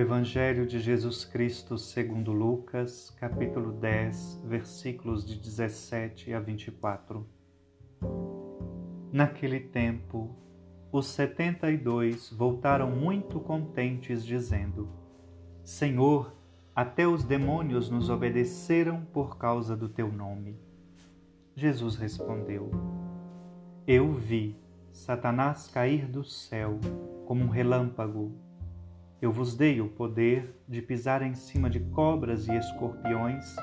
Evangelho de Jesus Cristo segundo Lucas, capítulo 10, versículos de 17 a 24. Naquele tempo, os setenta e dois voltaram muito contentes, dizendo: Senhor, até os demônios nos obedeceram por causa do teu nome. Jesus respondeu: Eu vi Satanás cair do céu como um relâmpago. Eu vos dei o poder de pisar em cima de cobras e escorpiões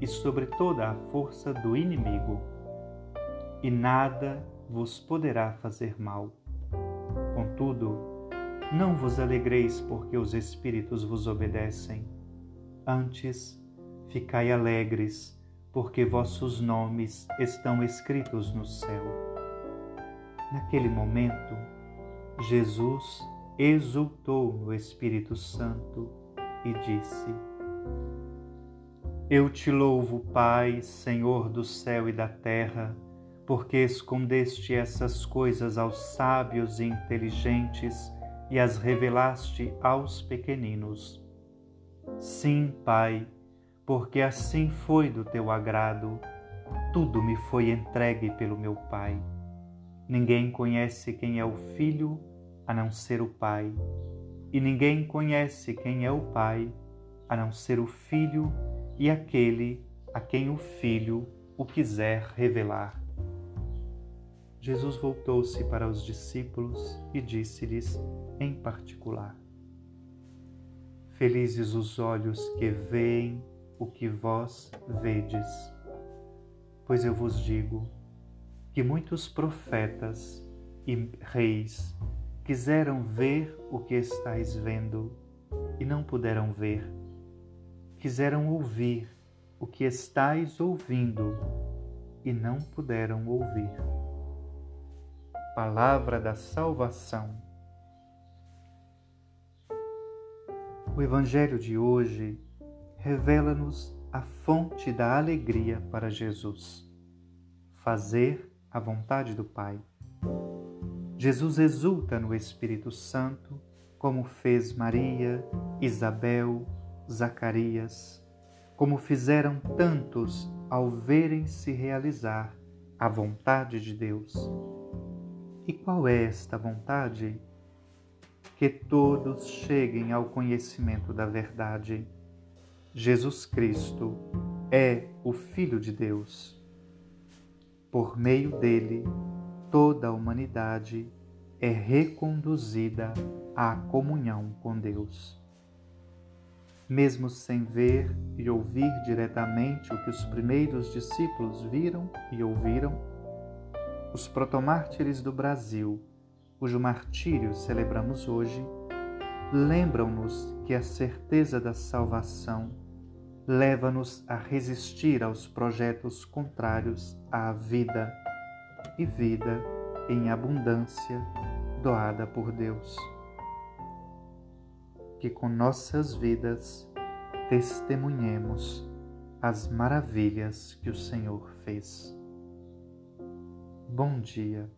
e sobre toda a força do inimigo, e nada vos poderá fazer mal. Contudo, não vos alegreis porque os espíritos vos obedecem. Antes, ficai alegres, porque vossos nomes estão escritos no céu. Naquele momento, Jesus exultou no Espírito Santo e disse: Eu te louvo, Pai, Senhor do céu e da terra porque escondeste essas coisas aos sábios e inteligentes e as revelaste aos pequeninos. Sim, Pai, porque assim foi do teu agrado, tudo me foi entregue pelo meu Pai. Ninguém conhece quem é o Filho a não ser o Pai, e ninguém conhece quem é o Pai a não ser o Filho e aquele a quem o Filho o quiser revelar. Jesus voltou-se para os discípulos e disse-lhes em particular: Felizes os olhos que veem o que vós vedes, pois eu vos digo que muitos profetas e reis quiseram ver o que estáis vendo e não puderam ver, quiseram ouvir o que estáis ouvindo e não puderam ouvir palavra da salvação. O Evangelho de hoje revela-nos a fonte da alegria para Jesus: fazer a vontade do Pai. Jesus exulta no Espírito Santo, como fez Maria, Isabel, Zacarias, como fizeram tantos ao verem-se realizar a vontade de Deus. E qual é esta vontade? Que todos cheguem ao conhecimento da verdade. Jesus Cristo é o Filho de Deus. Por meio dele, toda a humanidade é reconduzida à comunhão com Deus. Mesmo sem ver e ouvir diretamente o que os primeiros discípulos viram e ouviram, os protomártires do Brasil, cujo martírio celebramos hoje, lembram-nos que a certeza da salvação leva-nos a resistir aos projetos contrários à vida e vida em abundância doada por Deus. Que com nossas vidas testemunhemos as maravilhas que o Senhor fez. Bom dia.